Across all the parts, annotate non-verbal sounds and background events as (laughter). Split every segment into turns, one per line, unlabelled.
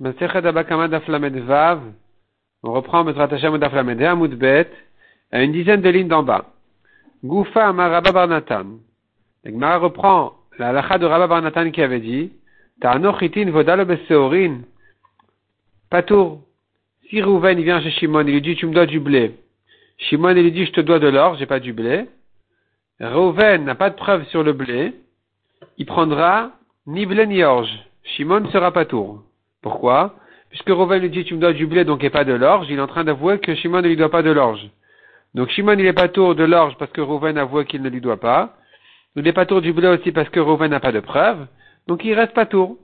On reprend à une dizaine de lignes d'en bas. Goufa Marabba Barnatan. L'Egmara reprend la halakha de Rabba Barnatan qui avait dit, Ta'anochitin vodalo beseorin. Patour. Si Rouven vient chez Shimon, il lui dit, tu me dois du blé. Shimon, lui dit, je te dois de l'or, j'ai pas du blé. Rouven n'a pas de preuve sur le blé. Il prendra ni blé ni orge. Shimon sera pas tour. Pourquoi Puisque Rouven lui dit tu me dois du blé donc et pas de l'orge, il est en train d'avouer que Shimon ne lui doit pas de l'orge. Donc Shimon il n'est pas tour de l'orge parce que Rouven avoue qu'il ne lui doit pas. Il n'est pas tour du blé aussi parce que Rouven n'a pas de preuve. Donc il reste pas tour.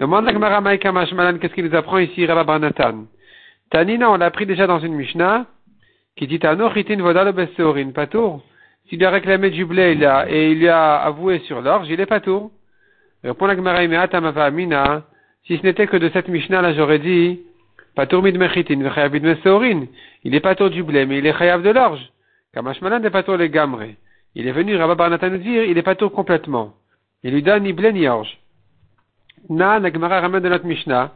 Demande la Gemara Malan qu'est-ce qu'il nous apprend ici Barnatan. Tanina on l'a appris déjà dans une Mishnah qui dit Tano chitin vodal pas tour. S'il lui a réclamé du blé il a, et il a avoué sur l'orge, il est pas tour. Si ce n'était que de cette Mishnah, là, j'aurais dit, Patour mid mechitin, vechayabid mesorin. Il est patour du blé, mais il est chayab de l'orge. Kamashmalan n'est pas tour les gamre. Il est venu, Rabba Barnatan nous dire, il est patour complètement. Il lui donne ni blé ni orge. Na, Nagmara ramène de notre Mishnah.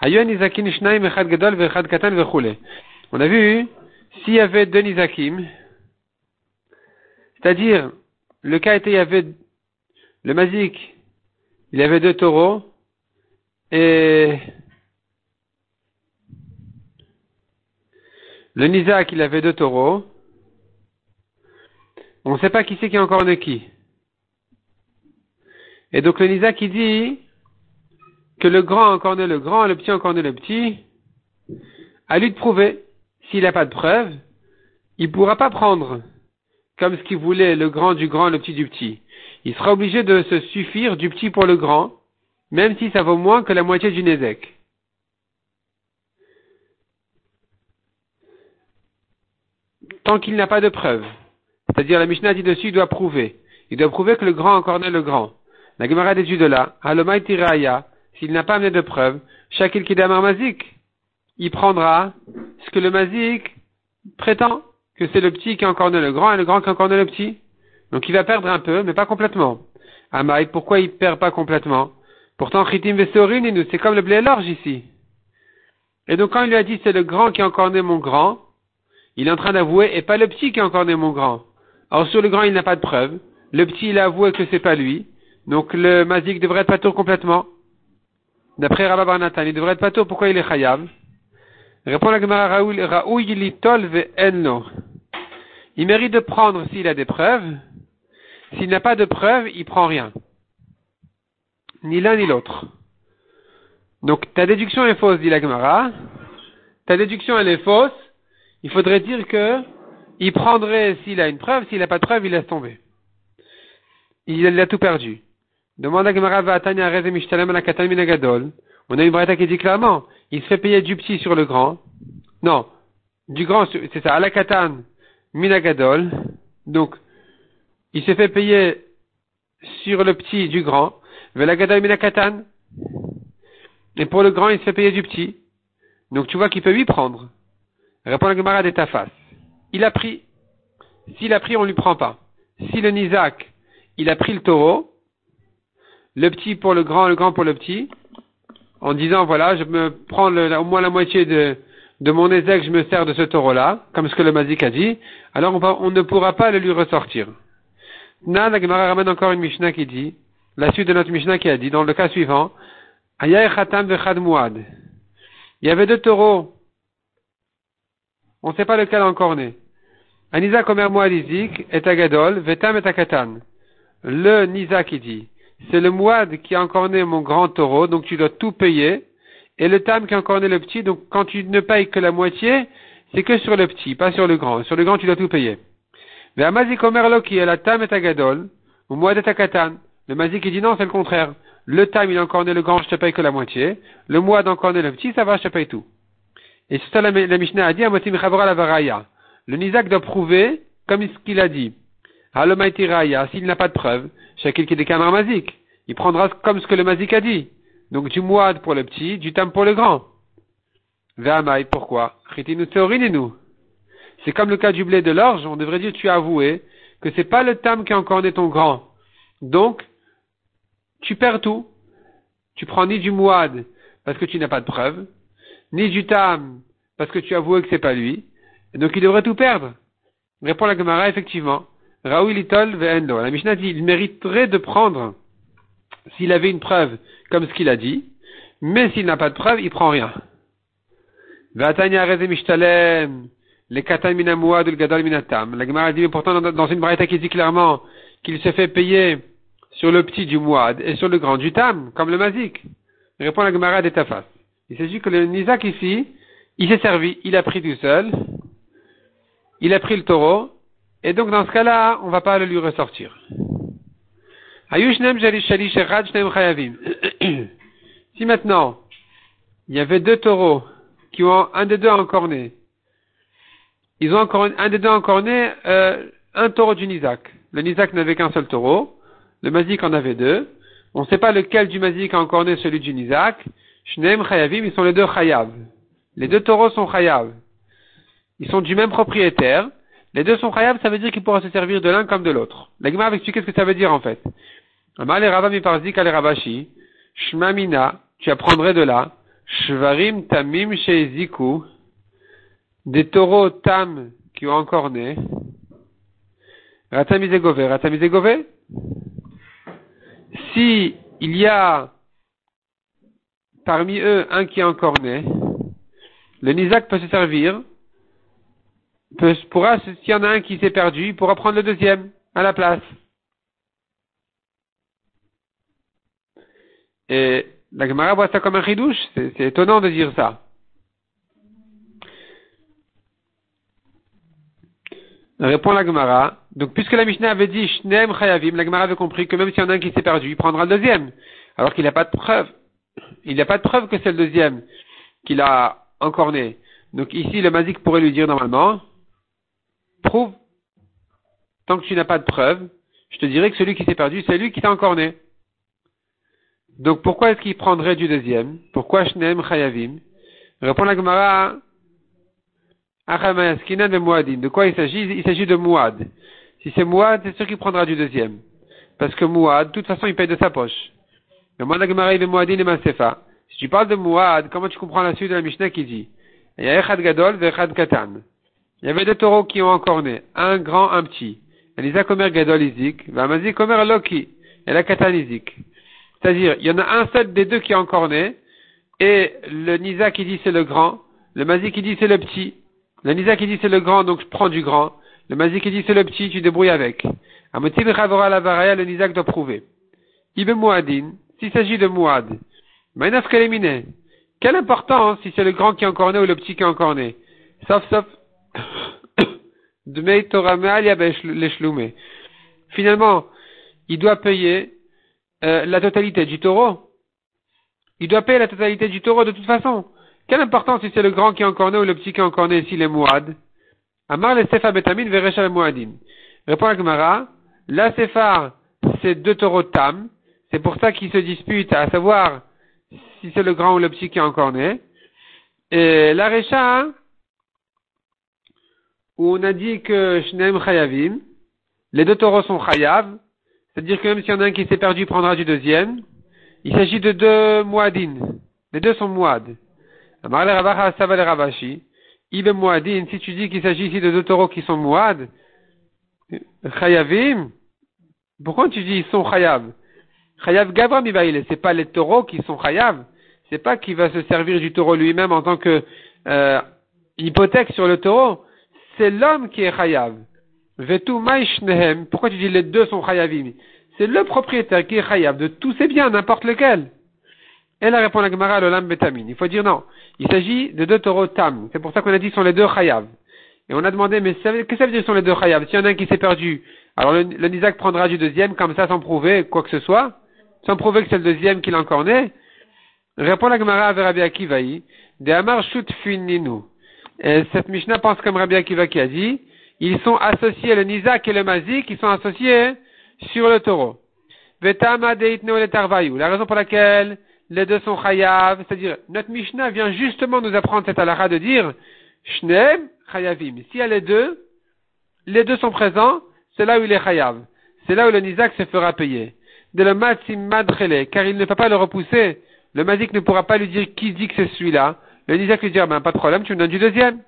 Hayon Izakin Shnaim Echad Gadol Vechad Katan Vechule. On a vu, s'il y avait deux Nizakim, c'est-à-dire, le cas était, il y avait le Mazik, il y avait deux taureaux, et le Nizak, il avait deux taureaux. On ne sait pas qui c'est qui a encore né qui. Et donc le Nizak, il dit que le grand encore né le grand, le petit encore né le petit. À lui de prouver. S'il n'a pas de preuve, il ne pourra pas prendre comme ce qu'il voulait le grand du grand, le petit du petit. Il sera obligé de se suffire du petit pour le grand même si ça vaut moins que la moitié du Nézek. Tant qu'il n'a pas de preuve. C'est-à-dire, la Mishnah dit dessus, il doit prouver. Il doit prouver que le grand encornait le grand. La Gemara déduit de là, Halomai Tiraya, s'il n'a pas amené de preuve, Shakil Kidamar Mazik, il prendra ce que le Mazik prétend, que c'est le petit qui encorne le grand et le grand qui encorne le petit. Donc il va perdre un peu, mais pas complètement. Amaï, pourquoi il perd pas complètement? Pourtant, Chitim nous c'est comme le blé large ici. Et donc, quand il lui a dit c'est le grand qui a encore né mon grand, il est en train d'avouer, et pas le petit qui a encore né mon grand. Alors, sur le grand, il n'a pas de preuve. Le petit, il a avoué que c'est pas lui. Donc, le mazik devrait être patour complètement. D'après Rabba Barnatan, il devrait être patour. Pourquoi il est chayav? Répond la Gemara Raoul, tol enno. Il mérite de prendre s'il a des preuves. S'il n'a pas de preuves, il prend rien ni l'un ni l'autre. Donc ta déduction est fausse, dit la Gemara. Ta déduction elle est fausse. Il faudrait dire que il prendrait s'il a une preuve, s'il n'a pas de preuve, il laisse tomber. Il a tout perdu. Demande à Gemara va On a une breta qui dit clairement, il se fait payer du petit sur le grand. Non, du grand, c'est ça, à la katan minagadol. Donc, il se fait payer sur le petit du grand. Et pour le grand, il se fait payer du petit. Donc tu vois qu'il peut lui prendre. Répond la Gemara ta face. Il a pris. S'il a pris, on lui prend pas. Si le Nizak, il a pris le taureau, le petit pour le grand, le grand pour le petit, en disant voilà, je me prends au moins la moitié de, de mon ézec, je me sers de ce taureau-là, comme ce que le Mazik a dit, alors on, ne pourra pas le lui ressortir. Na, la Gemara ramène encore une Mishnah qui dit, la suite de notre Mishnah qui a dit, dans le cas suivant, il y avait deux taureaux. On ne sait pas lequel encore né. Anisa Komer Moadizik et Agadol, Vetam et Akatan. Le Nisa qui dit, c'est le Moad qui a encore né mon grand taureau, donc tu dois tout payer. Et le Tam qui a encore né le petit, donc quand tu ne payes que la moitié, c'est que sur le petit, pas sur le grand. Sur le grand, tu dois tout payer. Amazi Komer Lo qui est la Tam et Agadol, ou Moad Akatan. Le Mazik, il dit non, c'est le contraire. Le time, il a encore le grand, je te paye que la moitié. Le mois d'encore né le petit, ça va, je te paye tout. Et c'est ça la, la Mishnah a dit, la varaya. Le Nizak doit prouver, comme ce qu'il a dit. Raya, s'il n'a pas de preuve, chacun qui des Mazik. Il prendra comme ce que le Mazik a dit. Donc du mois pour le petit, du tam pour le grand. Ve'amai, pourquoi? nous. C'est comme le cas du blé de l'orge, on devrait dire tu as avoué que c'est pas le tam qui a encore né ton grand. Donc, tu perds tout. Tu prends ni du mouad, parce que tu n'as pas de preuve, ni du tam, parce que tu avoué que c'est pas lui, donc il devrait tout perdre. Répond la Gemara, effectivement. Raoul Litol Ve'endo. La Mishnah dit, il mériterait de prendre, s'il avait une preuve, comme ce qu'il a dit, mais s'il n'a pas de preuve, il prend rien. Gadol minatam. La Gemara dit, pourtant, dans une baraita qui dit clairement qu'il se fait payer sur le petit du mouad et sur le grand du tam, comme le mazik. Répond la Gemara d'Etafas. Il s'agit que le Nizak ici, il s'est servi, il a pris tout seul, il a pris le taureau, et donc dans ce cas-là, on ne va pas le lui ressortir. (clears throat) si maintenant, il y avait deux taureaux qui ont un des deux encorné, ils ont encore un des deux encorné euh, un taureau du Nizak. Le Nizak n'avait qu'un seul taureau, le Mazik en avait deux. On ne sait pas lequel du Mazik a encorné celui du Nizak. Shneem Chayavim, ils sont les deux Chayav. Les deux taureaux sont Chayav. Ils sont du même propriétaire. Les deux sont Chayav, ça veut dire qu'ils pourront se servir de l'un comme de l'autre. L'Agma va expliquer ce que ça veut dire en fait. Amal et Parzik al Rabashi. Shmamina, tu apprendrais de là. Shvarim Tamim Sheiziku. Des taureaux tam qui ont encore né. Ratamizegove. Ratamizegove? Si il y a parmi eux un qui est encore né, le Nizak peut se servir, peut, pourra, s'il y en a un qui s'est perdu, il pourra prendre le deuxième à la place. Et la Gemara voit ça comme un ridouche, c'est étonnant de dire ça. Répond la Gemara. Donc, puisque la Mishnah avait dit Shneem Chayavim, la Gemara avait compris que même s'il y en a un qui s'est perdu, il prendra le deuxième. Alors qu'il n'a pas de preuve. Il n'y a pas de preuve que c'est le deuxième qu'il a encorné. Donc ici, le mazik pourrait lui dire normalement, prouve, tant que tu n'as pas de preuve, je te dirais que celui qui s'est perdu, c'est lui qui t'a encorné. Donc pourquoi est-ce qu'il prendrait du deuxième? Pourquoi Shneem Chayavim? Répond la Gemara, de quoi il s'agit? Il s'agit de Mouad. Si c'est Mouad, c'est sûr qu'il prendra du deuxième. Parce que Mouad, de toute façon, il paye de sa poche. Si tu parles de Mouad, comment tu comprends la suite de la Mishnah qui dit? Il y a Echad Gadol Echad Katan. Il y avait deux taureaux qui ont encore né, un grand, un petit. Elisa Komer Gadol Izik, Loki, et la Katan Izik. C'est-à-dire, il y en a un seul des deux qui est encore né, et le Nisa qui dit c'est le grand, le Mazi qui dit c'est le petit. Le Nisa qui dit c'est le grand, donc je prends du grand. Le Mazi qui dit c'est le petit, tu débrouilles avec. Amotiv Chavora la Varaya, le Nizak doit prouver. Ibe Mouadin, s'il s'agit de Mouad, Mainaf Kalemine, quelle importance si c'est le grand qui est encore né ou le petit qui est encore né? Sauf, sauf, (coughs) Torah Finalement, il doit payer euh, la totalité du taureau. Il doit payer la totalité du taureau de toute façon. Quelle importance si c'est le grand qui est encore né ou le petit qui est encore né s'il est Mouad? Amar le Sefa Betamin Verecha Mouadin. Répond la Gemara, la Sephar, c'est deux taureaux tam, c'est pour ça qu'ils se disputent, à savoir si c'est le grand ou le petit qui est encore né. Et la Recha, où on a dit que Shneim Chayavim, les deux taureaux sont Chayav, c'est-à-dire que même s'il y en a un qui s'est perdu, il prendra du deuxième. Il s'agit de deux Mouadin. Les deux sont Mouad. Si tu dis qu'il s'agit ici de deux taureaux qui sont Mouad, Chayavim, pourquoi tu dis ils sont Chayav? Chayav Gavra ce c'est pas les taureaux qui sont Chayav, c'est pas qu'il va se servir du taureau lui-même en tant que euh, hypothèque sur le taureau, c'est l'homme qui est Chayav. Vetu Maishnehem, pourquoi tu dis les deux sont Chayavim? C'est le propriétaire qui est Chayav de tous ses biens, n'importe lequel. Elle répond à la Gemara l'Olam Betamin. Il faut dire non. Il s'agit de deux taureaux Tam. C'est pour ça qu'on a dit sont les deux Chayav. Et on a demandé, mais qu'est-ce que ça veut dire sont les deux Chayav? S'il y en a un qui s'est perdu, alors le, le prendra du deuxième, comme ça, sans prouver quoi que ce soit sans prouver que c'est le deuxième qu'il a encore né, répond la Gemara avec Rabbi Akivaï, de Amar Shut Fininu. Et cette Mishnah pense comme Rabbi Akiva qui a dit, ils sont associés, le Nizak et le Mazik, ils sont associés sur le taureau. Vetama le La raison pour laquelle les deux sont chayav, c'est-à-dire, notre Mishnah vient justement nous apprendre cette halakha de dire, shneem chayavim. S'il y a les deux, les deux sont présents, c'est là où il est chayav. C'est là où le Nizak se fera payer de la madrele, car il ne peut pas le repousser le Mazik ne pourra pas lui dire qui dit que c'est celui-là. Le Nizak lui dira, ben, pas de problème, tu me donnes du deuxième.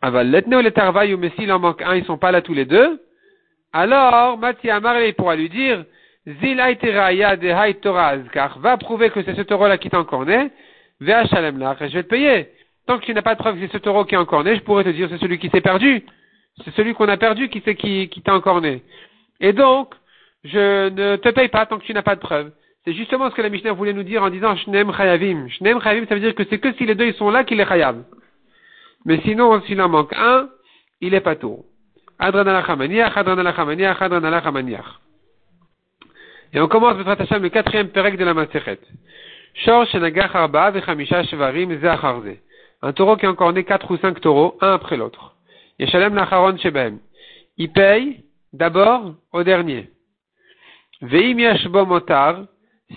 Aval, letne ou les mais s'il en manque un, ils sont pas là tous les deux. Alors, Mati Amar, pourra lui dire, Zil de Torah car va prouver que c'est ce taureau-là qui t'a encore né, Vea Shalem je vais te payer. Tant que tu n'as pas de preuve que c'est ce taureau qui est encore né, je pourrais te dire c'est celui qui s'est perdu. C'est celui qu'on a perdu qui, qui, qui t'a. Et donc, je ne te paye pas tant que tu n'as pas de preuve. C'est justement ce que la Mishnah voulait nous dire en disant Shnem Chayavim. Shnem Chayavim, ça veut dire que c'est que si les deux ils sont là qu'il est Chayav. Mais sinon, s'il en manque un, il est pas tout. Adran Adran Et on commence le quatrième perek de la Zeacharze. Un taureau qui a encore né quatre ou cinq taureaux, un après l'autre. Yeshalem Lacharon Shebem. Il paye d'abord au dernier. Veim Motar.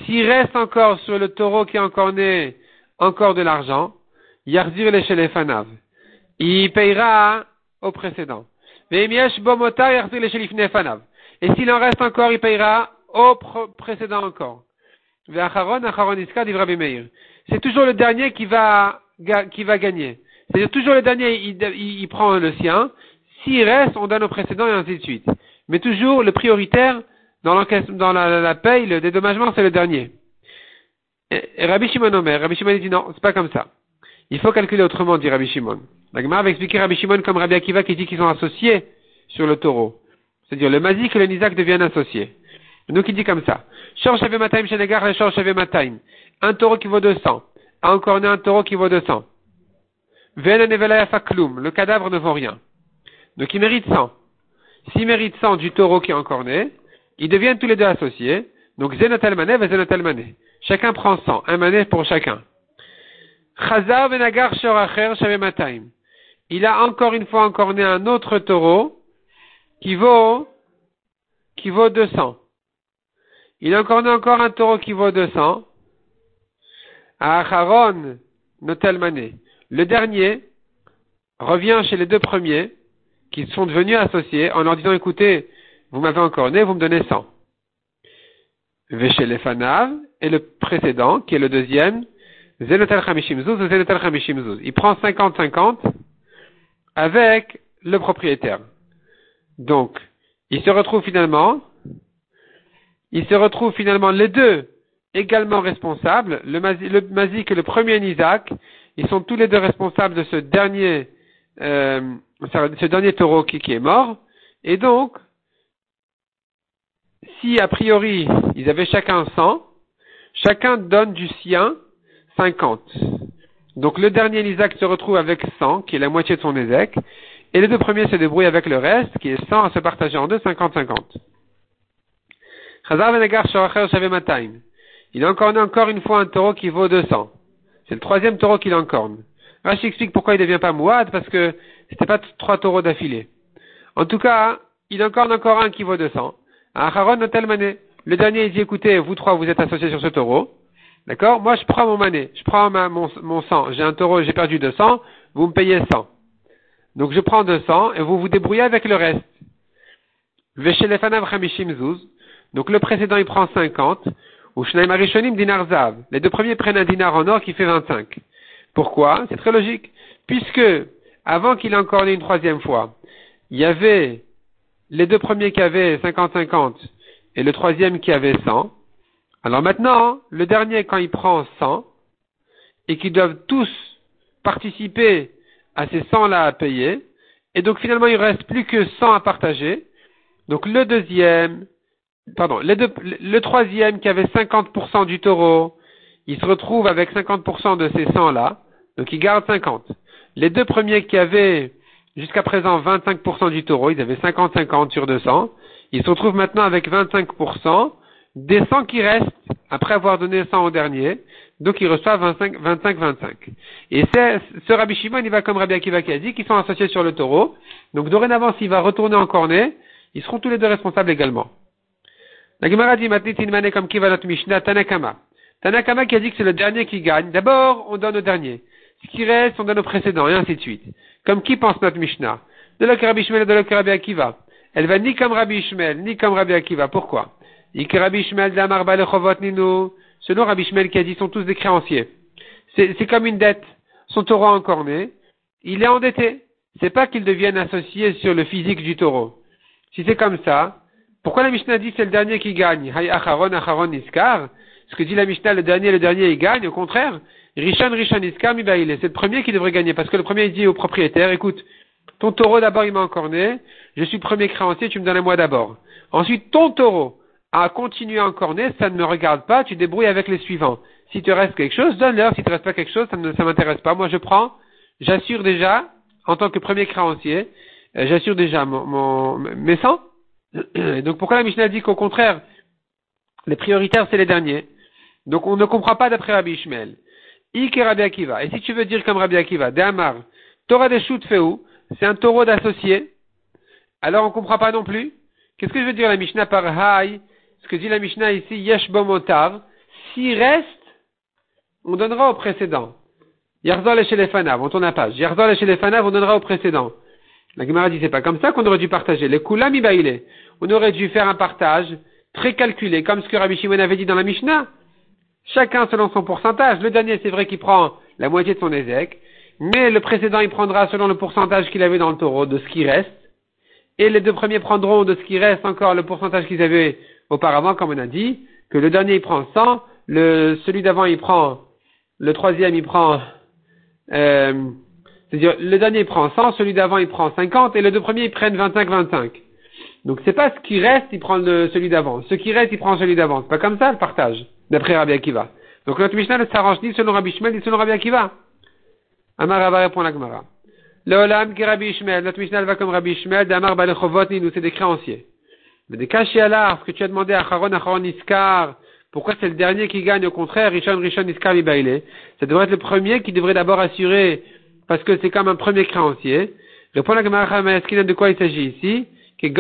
S'il reste encore sur le taureau qui est encore né, encore de l'argent, Yarzir le Fanav. Il payera au précédent. Veim Yashbo Motar Yarzir le Fanav. Et s'il en reste encore, il payera au précédent encore. C'est toujours le dernier qui va, qui va gagner. C'est-à-dire toujours le dernier, il, il, prend le sien. S'il reste, on donne au précédent et ainsi de suite. Mais toujours le prioritaire dans, dans la, la, paye, le dédommagement, c'est le dernier. Rabbi Shimon Omer, Rabbi Shimon dit non, c'est pas comme ça. Il faut calculer autrement, dit Rabbi Shimon. La Gemara va expliquer Rabbi Shimon comme Rabbi Akiva qui dit qu'ils sont associés sur le taureau. C'est-à-dire le mazik et le nizak deviennent associés. Donc il dit comme ça. Un taureau qui vaut 200. Encore un taureau qui vaut 200. Le cadavre ne vaut rien. Donc il mérite 100. S'il mérite 100 du taureau qui est encore né, ils deviennent tous les deux associés. Donc et. Chacun prend 100. Un mané pour chacun. Il a encore une fois encore né un autre taureau qui vaut, qui vaut 200. Il encore né encore un taureau qui vaut 200. À Acharon, Notelmané. Le dernier revient chez les deux premiers qui sont devenus associés en leur disant écoutez, vous m'avez encore né, vous me donnez 100. Fanav et le précédent, qui est le deuxième, Zenotel Chamishim Zuz, Zenotel Chamishim Il prend 50-50 avec le propriétaire. Donc, il se retrouve finalement il se retrouve finalement les deux également responsables, le, Mazik et le premier Isaac, ils sont tous les deux responsables de ce dernier, euh, ce dernier taureau qui, est mort. Et donc, si a priori ils avaient chacun 100, chacun donne du sien 50. Donc le dernier Isaac se retrouve avec 100, qui est la moitié de son Ézek, et les deux premiers se débrouillent avec le reste, qui est 100 à se partager en deux, 50-50. Il a encore une fois un taureau qui vaut 200. C'est le troisième taureau qu'il encorne. Rashi explique pourquoi il ne devient pas mouad, parce que c'était pas trois taureaux d'affilée. En tout cas, il encorne encore un qui vaut 200. Acharon Le dernier, il dit, écoutez, vous trois, vous êtes associés sur ce taureau. D'accord? Moi, je prends mon mané. Je prends mon, mon sang. J'ai un taureau, j'ai perdu 200. Vous me payez 100. Donc, je prends 200 et vous vous débrouillez avec le reste. Donc le précédent, il prend 50. Ou Shnaim dinar zav. Les deux premiers prennent un dinar en or qui fait 25. Pourquoi? C'est très logique. Puisque, avant qu'il ait encore une troisième fois, il y avait les deux premiers qui avaient 50-50 et le troisième qui avait 100. Alors maintenant, le dernier, quand il prend 100, et qu'ils doivent tous participer à ces 100-là à payer, et donc finalement il ne reste plus que 100 à partager, donc le deuxième, pardon, le troisième qui avait 50% du taureau, il se retrouve avec 50% de ces 100 là, donc il garde 50. Les deux premiers qui avaient jusqu'à présent 25% du taureau, ils avaient 50-50 sur 200, ils se retrouvent maintenant avec 25% des 100 qui restent après avoir donné 100 au dernier, donc ils reçoivent 25-25. Et ce Rabbi Shimon, il va comme Rabbi Akiva qui a dit, qu'ils sont associés sur le taureau, donc dorénavant s'il va retourner en cornet, ils seront tous les deux responsables également. La Gemara dit maintenant comme qui va notre Mishnah, Tanakama. Tanakama qui a dit que c'est le dernier qui gagne. D'abord, on donne au dernier. Ce qui reste, on donne au précédent, et ainsi de suite. Comme qui pense notre Mishnah? De la Rabbi Ishmael et de la Rabbi Akiva. Elle va ni comme Rabbi Ishmael, ni comme Rabbi Akiva. Pourquoi? Rabbi Ishmael damar ninu. selon Rabbi Shmuel qui a dit, sont tous des créanciers. C'est comme une dette. Son taureau encore né, il est endetté. C'est pas qu'ils deviennent associés sur le physique du taureau. Si c'est comme ça, pourquoi la Mishnah dit c'est le dernier qui gagne? Hay acharon acharon niskar Ce que dit la Mishnah, le dernier, le dernier, il gagne. Au contraire, Rishon Rishon niskar mibaile. C'est le premier qui devrait gagner parce que le premier il dit au propriétaire, écoute, ton taureau d'abord il m'a encore né, je suis premier créancier, tu me donnes à moi d'abord. Ensuite, ton taureau a continué à né, ça ne me regarde pas, tu débrouilles avec les suivants. Si te reste quelque chose, donne-leur. Si te reste pas quelque chose, ça ne m'intéresse pas. Moi, je prends, j'assure déjà, en tant que premier créancier, euh, j'assure déjà mon, mon, mes 100. Donc pourquoi la Mishnah dit qu'au contraire, les prioritaires, c'est les derniers? Donc on ne comprend pas d'après Rabbi Ishmael. Ik et Rabbi Akiva. Et si tu veux dire comme Rabbi Akiva, Amar, Torah de Shoot c'est un taureau d'associé. Alors on ne comprend pas non plus. Qu'est-ce que je veux dire la Mishnah par Hay Ce que dit la Mishnah ici, Yesh Bomotar. S'il reste, on donnera au précédent. Yarzol et Shelefanav, on tourne la page. Yarzol et Shelefanav, on donnera au précédent. La Gemara dit, c'est pas comme ça qu'on aurait dû partager. Les Kulam On aurait dû faire un partage très calculé, comme ce que Rabbi Shimon avait dit dans la Mishnah. Chacun selon son pourcentage. Le dernier, c'est vrai qu'il prend la moitié de son ézec, mais le précédent, il prendra selon le pourcentage qu'il avait dans le taureau de ce qui reste. Et les deux premiers prendront de ce qui reste encore le pourcentage qu'ils avaient auparavant, comme on a dit, que le dernier, il prend 100, le, celui d'avant, il prend, le troisième, il prend, euh, c'est-à-dire, le dernier, prend 100, celui d'avant, il prend 50, et les deux premiers, ils prennent 25-25. Donc, c'est pas ce qui reste, il prend le, celui d'avant. Ce qui reste, il prend celui d'avant. C'est pas comme ça, le partage, d'après Rabbi Akiva. Donc, notre Mishnah ne s'arrange ni selon Rabbi Shmuel, ni selon Rabbi Akiva. Amar répond la Gemara. Le Olam qui Rabbi Ishmael, notre Mishnah va comme Rabbi Ishmael, d'Amar Balechovot, nous c'est des créanciers. Mais des cachés à l'art, ce que tu as demandé à Charon, Charon Iskar, pourquoi c'est le dernier qui gagne, au contraire, Rishon, Rishon, Iskar, Ibaile. Ça devrait être le premier qui devrait d'abord assurer, parce que c'est comme un premier créancier. Répond la Gemara de quoi il s'agit ici? Il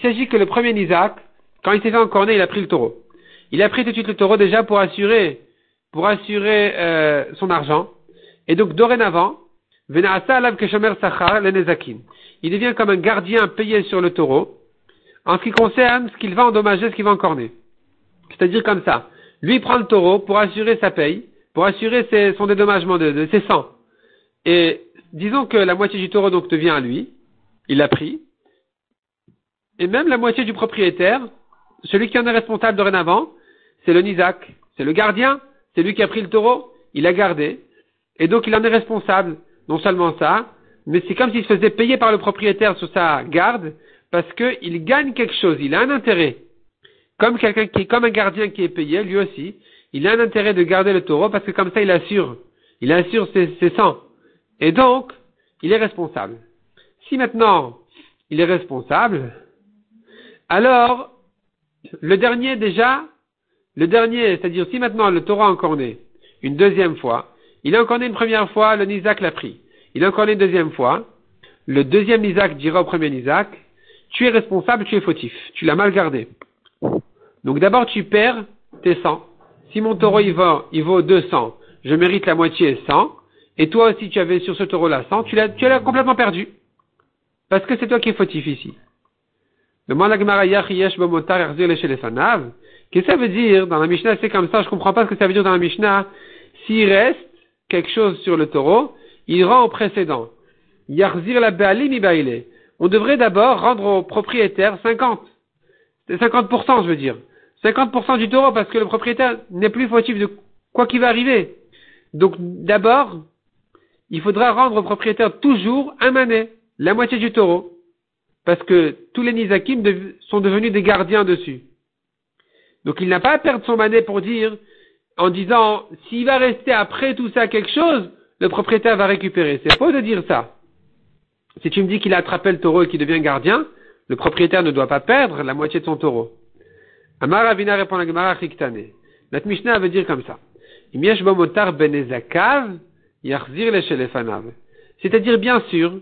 s'agit que le premier Nizak, quand il s'est fait encorner, il a pris le taureau. Il a pris tout de suite le taureau déjà pour assurer, pour assurer, euh, son argent. Et donc, dorénavant, il devient comme un gardien payé sur le taureau en ce qui concerne ce qu'il va endommager, ce qu'il va encorner. C'est-à-dire comme ça. Lui prend le taureau pour assurer sa paye, pour assurer son dédommagement de, ses sangs. Et disons que la moitié du taureau donc devient à lui, il l'a pris, et même la moitié du propriétaire, celui qui en est responsable dorénavant, c'est le Nizak, c'est le gardien, c'est lui qui a pris le taureau, il l'a gardé, et donc il en est responsable. Non seulement ça, mais c'est comme s'il se faisait payer par le propriétaire sur sa garde, parce qu'il gagne quelque chose, il a un intérêt. Comme quelqu'un qui comme un gardien qui est payé, lui aussi, il a un intérêt de garder le taureau parce que comme ça il assure, il assure ses, ses sangs. Et donc, il est responsable. Si maintenant il est responsable, alors le dernier déjà, le dernier, c'est-à-dire si maintenant le taureau a encore né une deuxième fois, il a encore né une première fois, le Nizak l'a pris. Il a encore né une deuxième fois. Le deuxième Nizak dira au premier Nizak, tu es responsable, tu es fautif. Tu l'as mal gardé. Donc d'abord tu perds tes 100. Si mon taureau il vaut, il vaut 200, je mérite la moitié 100. Et toi aussi tu avais sur ce taureau-là 100, tu l'as, complètement perdu. Parce que c'est toi qui es fautif ici. Qu'est-ce que ça veut dire dans la Mishnah? C'est comme ça, je comprends pas ce que ça veut dire dans la Mishnah. S'il reste quelque chose sur le taureau, il rend au précédent. Yarzir la On devrait d'abord rendre au propriétaire 50. 50%, je veux dire. 50% du taureau parce que le propriétaire n'est plus fautif de quoi qu'il va arriver. Donc d'abord, il faudra rendre au propriétaire toujours un manet, la moitié du taureau. Parce que tous les nizakim sont devenus des gardiens dessus. Donc il n'a pas à perdre son manet pour dire, en disant, s'il va rester après tout ça quelque chose, le propriétaire va récupérer. C'est faux de dire ça. Si tu me dis qu'il a attrapé le taureau et qu'il devient gardien, le propriétaire ne doit pas perdre la moitié de son taureau. Amar Avina répond à Gemara Chiktane. Notre Mishnah veut dire comme ça. C'est-à-dire bien sûr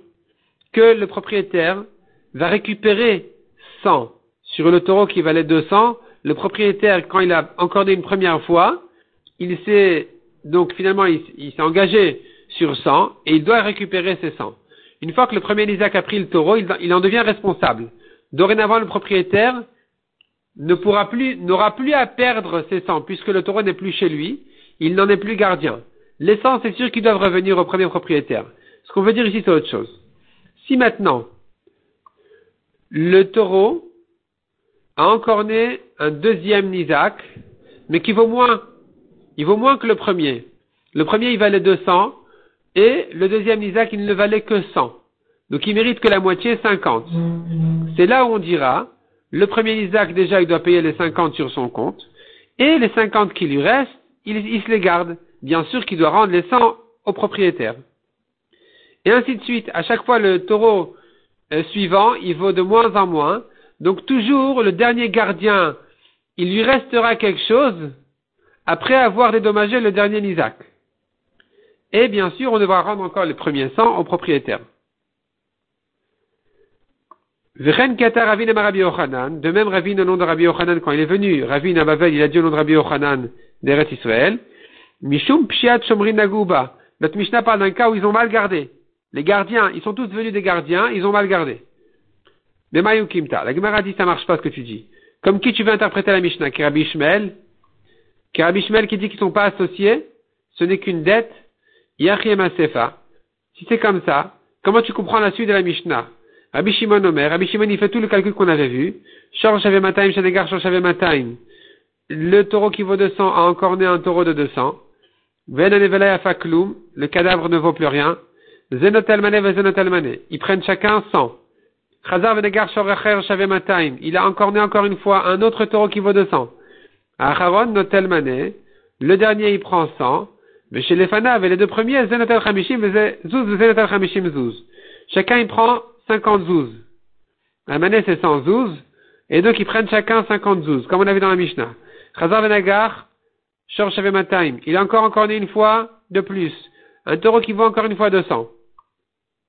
que le propriétaire va récupérer 100 sur le taureau qui valait 200. Le propriétaire, quand il a encordé une première fois, il s'est donc finalement il, s'est engagé sur 100 et il doit récupérer ses 100. Une fois que le premier Isaac a pris le taureau, il en devient responsable. Dorénavant, le propriétaire n'aura plus à perdre ses sangs puisque le taureau n'est plus chez lui, il n'en est plus gardien. Les sangs, c'est sûr qu'ils doivent revenir au premier propriétaire. Ce qu'on veut dire ici, c'est autre chose. Si maintenant, le taureau a encore né un deuxième Nizak, mais qui vaut moins, il vaut moins que le premier. Le premier, il valait 200, et le deuxième Nizak, il ne valait que 100. Donc il mérite que la moitié, 50. C'est là où on dira, le premier Isaac, déjà, il doit payer les 50 sur son compte, et les 50 qui lui restent, il, se les garde. Bien sûr qu'il doit rendre les 100 au propriétaire. Et ainsi de suite. À chaque fois, le taureau euh, suivant, il vaut de moins en moins. Donc toujours, le dernier gardien, il lui restera quelque chose après avoir dédommagé le dernier Isaac. Et bien sûr, on devra rendre encore les premiers 100 au propriétaire. De même, Ravine au nom de Rabbi Yochanan, quand il est venu, Ravine à Bavel, il a dit au nom de Rabbi Yochanan d'Eretz Israël, Mishum Pshiat Shomrin Naguba. Notre Mishnah parle d'un cas où ils ont mal gardé. Les gardiens, ils sont tous devenus des gardiens, ils ont mal gardé. Mais Kimta, la Gemara dit ça marche pas ce que tu dis. Comme qui tu veux interpréter la Mishnah? Ishmael? Rabbi Ishmael qui dit qu'ils sont pas associés, ce n'est qu'une dette, Yachiem Sefa. Si c'est comme ça, comment tu comprends la suite de la Mishnah? Rabbi Shimon Omer, Rabbi Shimon il fait tout le calcul qu'on avait vu. Le taureau qui vaut 200 a encore né un taureau de 200. Venanevelaya Fakloum, le cadavre ne vaut plus rien. Ils prennent chacun 100. Chazar Venegar Shor Shavemataim. Il a encore né encore une fois un autre taureau qui vaut 200. Acharon Notelmane. Le dernier il prend 100. Mais chez les Fanav et les deux premiers, Zenotel Chamishim, Zenotel Chamishim, Zuz. Chacun il prend 50 zouz. La manée c'est 100 zouz, et donc ils prennent chacun 50 zouz, comme on a vu dans la Mishnah. Chazar Venagar, Shor Shavemataim. Il a encore encore une fois de plus. Un taureau qui vaut encore une fois 200.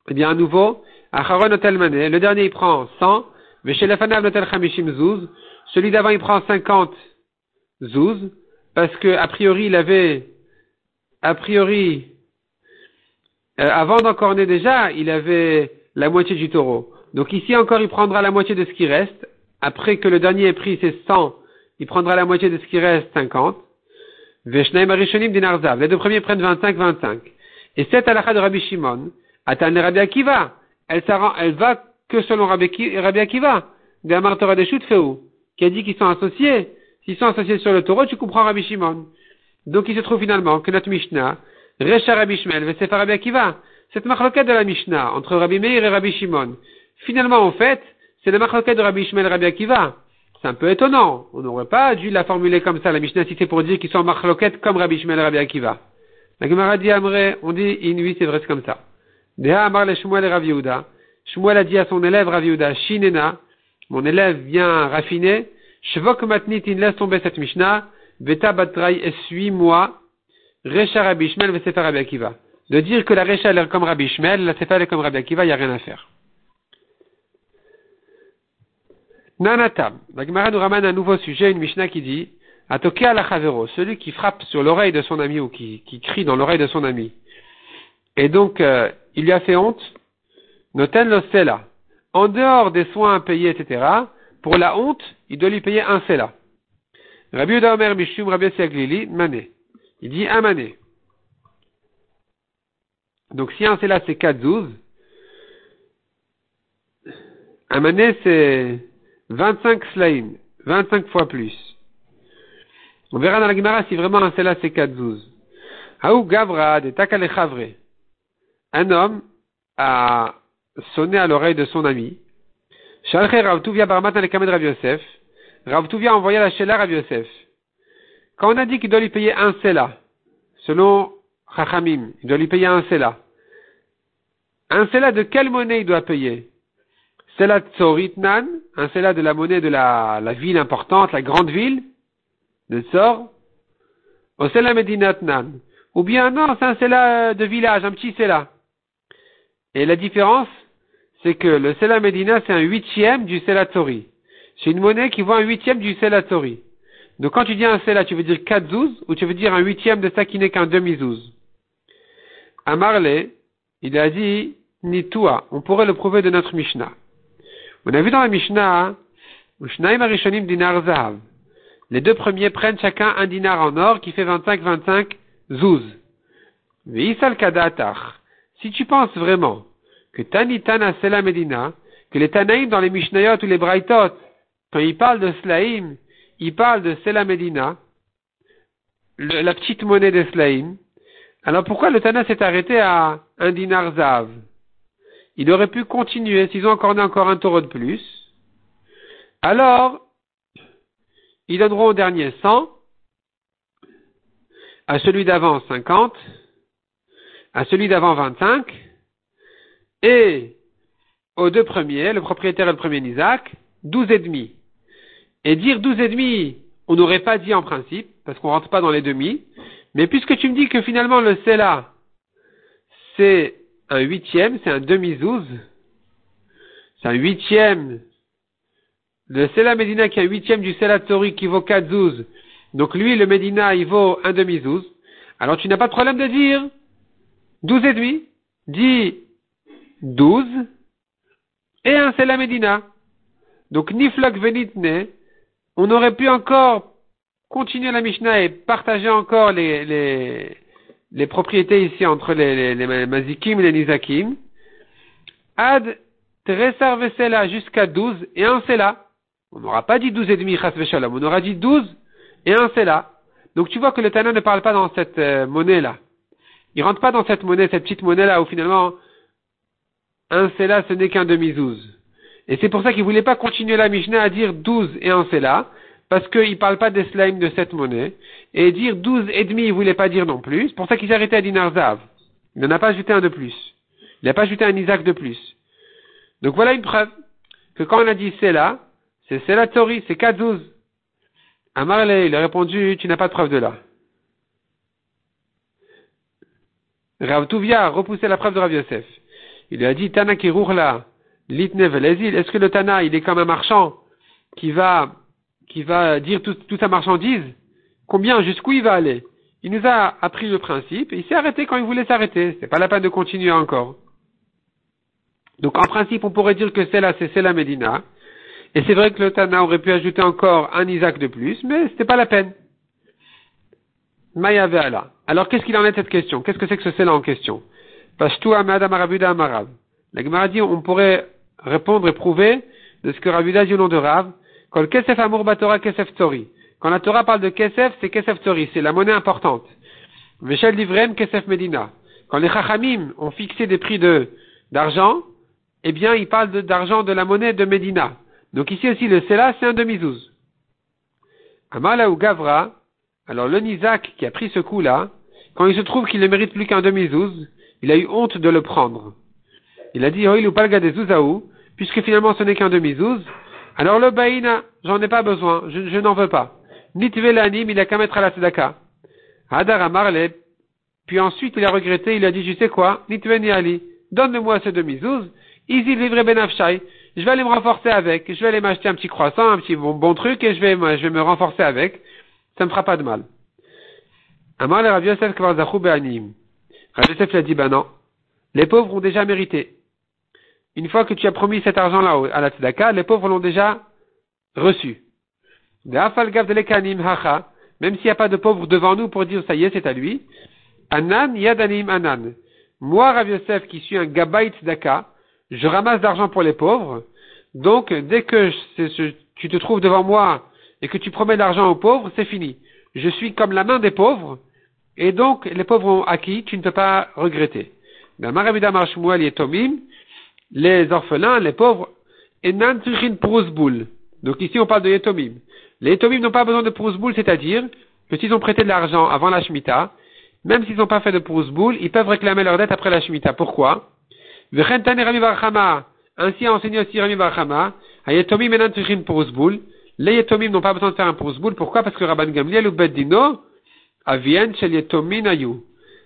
Eh bien, à nouveau, Acharon Otel Mané, le dernier il prend 100, mais chez Lefanav Notel Chamishim Zouz, celui d'avant il prend 50 zouz, parce que, a priori, il avait, a priori, euh, avant d'encore né déjà, il avait la moitié du taureau. Donc ici encore, il prendra la moitié de ce qui reste. Après que le dernier ait pris ses 100, il prendra la moitié de ce qui reste, 50. Veshnaim Arishonim Dinarzav. Les deux premiers prennent 25, 25. Et cette halakha de Rabbi Shimon, Atan Rabbi Akiva, elle, va que selon Rabbi, Akiva, de Amar Torah de qui a dit qu'ils sont associés. S'ils sont associés sur le taureau, tu comprends Rabbi Shimon. Donc il se trouve finalement que notre Mishnah, Recha Rabbi Shmuel, Vesefa Rabbi Akiva, cette marloquette de la Mishnah entre Rabbi Meir et Rabbi Shimon, finalement, en fait, c'est la marloquette de Rabbi Shmuel et Rabbi Akiva. C'est un peu étonnant. On n'aurait pas dû la formuler comme ça, la Mishnah, si c'est pour dire qu'ils sont marloquettes comme Rabbi Shmuel et Rabbi Akiva. La Gemara dit Amré, on dit Inuit, c'est vrai, c'est comme ça. Deha Amar le Shmuel et Rabbi Yehuda. Shmuel a dit à son élève Rabbi Yehuda, Shinena, mon élève bien raffiné, Shvok matnit, il laisse tomber cette Mishnah, Veta batrai, essuie-moi, Recha Rabbi Shmuel, Vesefer Rabbi Akiva de dire que la Recha est comme Rabbi Shmuel, la Sefa comme Rabbi Akiva, il n'y a rien à faire. Nanatam. La Gemara nous ramène un nouveau sujet, une Mishnah qui dit, Atoke la chavero, celui qui frappe sur l'oreille de son ami ou qui, crie dans l'oreille de son ami. Et donc, euh, il lui a fait honte, noten lo sela. En dehors des soins à payer, etc., pour la honte, il doit lui payer un sela. Rabbi Omer Mishum Rabbi Siaglili, mané. Il dit un mané. Donc si un là c'est 4 zouz, un mané c'est 25 slaim, 25 fois plus. On verra dans la Gemara si vraiment un là c'est 4 zouz. Haou gavra de chavre. Un homme a sonné à l'oreille de son ami. Shalche Ravtuvia barmatan le kamed Rav Yosef. Ravtuvia a envoyé la shela Rav Yosef. Quand on a dit qu'il doit lui payer un sela, selon Chachamim, il doit lui payer un Sela. Un Sela de quelle monnaie il doit payer? Sela Tzoritnan, un Sela de la monnaie de la, ville importante, la grande ville de Tsor. Au Sela Medinatnan. Ou bien non, c'est un Sela de village, un petit Sela. Et la différence, c'est que le Sela Medina, c'est un huitième du Sela Tzori. C'est une monnaie qui vaut un huitième du Sela Tzori. Donc quand tu dis un Sela, tu veux dire 4 zouz ou tu veux dire un huitième de ça qui n'est qu'un demi-zouz à Marley, il a dit, ni toi, on pourrait le prouver de notre Mishnah. On a vu dans la Mishnah Ushnaim Arishonim dinar. Les deux premiers prennent chacun un dinar en or qui fait 25-25 zouz. Veisal kadatach. Si tu penses vraiment que Tanitana Sela Medina, que les Tanaïm dans les Mishnayot ou les Braithot, quand ils parlent de Slaim, ils parlent de Sela Medina, la petite monnaie de Slaim, alors pourquoi le Tana s'est arrêté à un dinar zav? Il aurait pu continuer s'ils ont accordé encore un taureau de plus. Alors, ils donneront au dernier 100, à celui d'avant 50, à celui d'avant 25, et aux deux premiers, le propriétaire et le premier Isaac, 12 et demi. Et dire 12 et demi, on n'aurait pas dit en principe, parce qu'on rentre pas dans les demi, mais puisque tu me dis que finalement le Sela, c'est un huitième, c'est un demi-zouz, c'est un huitième. Le Sela Medina qui est un huitième du Sela Tori qui vaut 4 zouz, donc lui, le Medina, il vaut un demi-zouz, alors tu n'as pas de problème de dire 12 et demi, dis 12 et un Sela Medina. Donc Niflok Venitne, on aurait pu encore continuer la Mishnah et partager encore les, les, propriétés ici entre les, les, Mazikim et les Nizakim. Ad Tresar Vesela jusqu'à 12 et un Sela. On n'aura pas dit douze et demi chas on aura dit douze et un là. Donc tu vois que le Tana ne parle pas dans cette euh, monnaie-là. Il rentre pas dans cette monnaie, cette petite monnaie-là où finalement un là, ce n'est qu'un demi-douze. Et c'est pour ça qu'il voulait pas continuer la Mishnah à dire douze et un là, parce qu'il parle pas des de cette monnaie. Et dire douze et demi, il voulait pas dire non plus. C'est pour ça qu'il s'est arrêté à Dinar Zav. Il n'en a pas ajouté un de plus. Il n'a pas ajouté un Isaac de plus. Donc voilà une preuve que quand on a dit c'est là, c'est la Tori, c'est Kadzouz. Amarle, il a répondu, tu n'as pas de preuve de là. Rav Tuvia a repoussé la preuve de Rav Yosef. Il lui a dit, Tana Kirouhla, Litne Velezil, est-ce que le Tana, il est comme un marchand qui va, qui va dire toute sa marchandise? Combien, jusqu'où il va aller? Il nous a appris le principe, et il s'est arrêté quand il voulait s'arrêter. C'est pas la peine de continuer encore. Donc, en principe, on pourrait dire que c'est là, c'est la Médina. Et c'est vrai que le Tana aurait pu ajouter encore un Isaac de plus, mais c'était pas la peine. Maya Alors qu'est-ce qu'il en est de cette question? Qu'est-ce que c'est que ce cela en question? Pashtu Amad Marabuda Amarab. La Gemara dit on pourrait répondre et prouver de ce que Rabuda dit au nom de Rav. Quand la Torah parle de Kesef, c'est Kesef Tori, c'est la monnaie importante. Veshel Livrem Kesef Medina. Quand les Chachamim ont fixé des prix de d'argent, eh bien, ils parlent d'argent de, la monnaie de Medina. Donc ici aussi, le Sela, c'est un demi-zouz. Amala ou Gavra, alors le Nizak qui a pris ce coup-là, quand il se trouve qu'il ne mérite plus qu'un demi-zouz, il a eu honte de le prendre. Il a dit, oh, il ou palga des zouzaou, puisque finalement ce n'est qu'un demi-zouz, alors le Baïna, j'en ai pas besoin, je, n'en veux pas. Nitve l'anim, il a qu'à mettre à la tzedaka. Hadar Amarle, puis ensuite il a regretté, il a dit, je sais quoi, Nitve ni Ali, donne-moi ce demi-zouz, Izi livre benafshai, je vais aller me renforcer avec, je vais aller m'acheter un petit croissant, un petit bon, truc, et je vais, me renforcer avec. Ça me fera pas de mal. Amar le Rav Yosef Yosef l'a dit, ben non. Les pauvres ont déjà mérité. Une fois que tu as promis cet argent-là à la tzedaka, les pauvres l'ont déjà reçu. Même s'il n'y a pas de pauvres devant nous pour dire ça y est, c'est à lui. Anan yadanim anan. Moi, Rav Yosef, qui suis un gabait tzedaka, je ramasse d'argent pour les pauvres. Donc, dès que tu te trouves devant moi et que tu promets l'argent aux pauvres, c'est fini. Je suis comme la main des pauvres, et donc les pauvres ont acquis, tu ne peux pas regretter. Les orphelins, les pauvres, donc ici on parle de yetomim. Les yetomim n'ont pas besoin de prousboul, c'est-à-dire que s'ils ont prêté de l'argent avant la Shemitah, même s'ils n'ont pas fait de prousboul, ils peuvent réclamer leur dette après la Shemitah. Pourquoi? Ainsi a enseigné aussi Rami Barchama, Ayatomim enan tzichin pouzboul. Les Yatomim n'ont pas besoin de faire un pouzboul. Pourquoi? Parce que Rabban Gamliel ou Beddino, avien shel Yatomin ayu.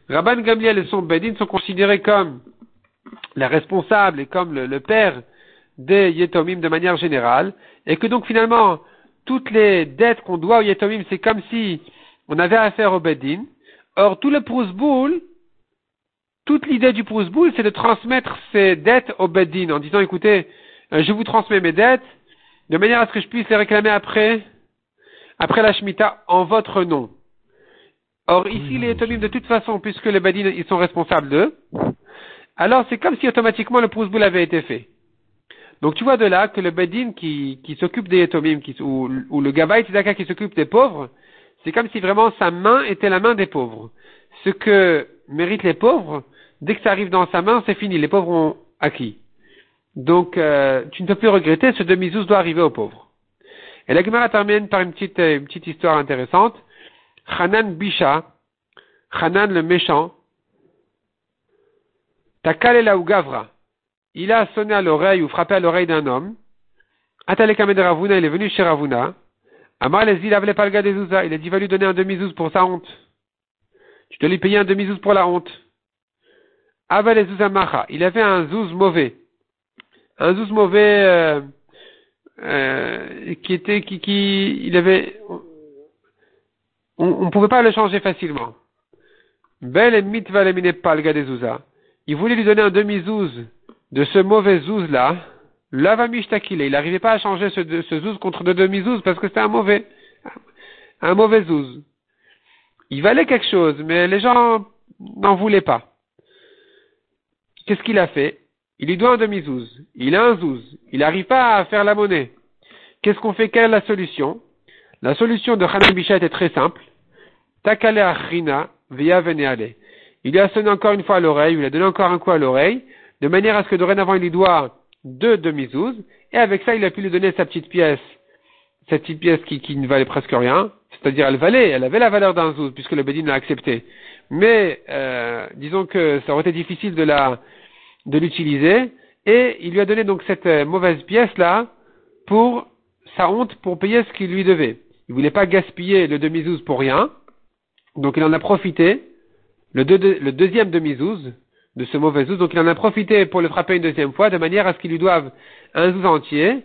Rabban Gamliel et son Beddin sont considérés comme les responsables et comme le, père des Yetomim de manière générale, et que donc finalement, toutes les dettes qu'on doit aux Yetomim, c'est comme si on avait affaire au Beddin. Or, tout le pouzboul, toute l'idée du Prousboul, c'est de transmettre ses dettes au Beddin en disant, écoutez, euh, je vous transmets mes dettes, de manière à ce que je puisse les réclamer après, après la Shemitah en votre nom. Or, ici, les Etomim, de toute façon, puisque les Badin, ils sont responsables d'eux, alors c'est comme si automatiquement le Prousboul avait été fait. Donc tu vois de là que le Bedin qui, qui s'occupe des Etomim, qui, ou, le Gabay Tzedaka qui s'occupe des pauvres, c'est comme si vraiment sa main était la main des pauvres. Ce que méritent les pauvres, dès que ça arrive dans sa main, c'est fini, les pauvres ont acquis. Donc euh, tu ne peux plus regretter, ce demi-zouz doit arriver aux pauvres. Et la Gemara termine par une petite, une petite histoire intéressante. Hanan Bisha, Hanan le méchant, Takalela ou Gavra, il a sonné à l'oreille ou frappé à l'oreille d'un homme. Atalekame de Ravuna, il est venu chez Ravuna. Amar les il avait gars des Zouza. Il a dit, va lui donner un demi-zouz pour sa honte. Tu dois lui payer un demi-zouz pour la honte. Ava les Macha. Il avait un zouz mauvais. Un zouz mauvais, euh, euh, qui était, qui, qui, il avait, on ne pouvait pas le changer facilement. Bel et mitva gars des Zouza. Il voulait lui donner un demi-zouz de ce mauvais zouz-là, l'avamishtakile. Il n'arrivait pas à changer ce, ce zouz contre deux demi-zouz parce que c'était un mauvais, un mauvais zouz. Il valait quelque chose, mais les gens n'en voulaient pas. Qu'est-ce qu'il a fait? Il lui doit un demi-zouz. Il a un zouz. Il n'arrive pas à faire la monnaie. Qu'est-ce qu'on fait? Quelle est la solution? La solution de Hanan Bisha était très simple. Takale achrina via veneale. Il lui a sonné encore une fois à l'oreille, il lui a donné encore un coup à l'oreille, de manière à ce que dorénavant il lui doit deux demi-zouz, et avec ça il a pu lui donner sa petite pièce, cette petite pièce qui, ne valait presque rien, c'est-à-dire elle valait, elle avait la valeur d'un zouz, puisque le Bédine l'a accepté. Mais euh, disons que ça aurait été difficile de de l'utiliser, et il lui a donné donc cette euh, mauvaise pièce-là pour sa honte, pour payer ce qu'il lui devait. Il voulait pas gaspiller le demi-zouz pour rien, donc il en a profité, le, le deuxième demi-zouz, de ce mauvais zouz. Donc il en a profité pour le frapper une deuxième fois, de manière à ce qu'il lui doive un zouz entier,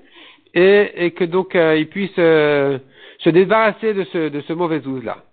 et, et que donc euh, il puisse euh, se débarrasser de ce, de ce mauvais zouz là.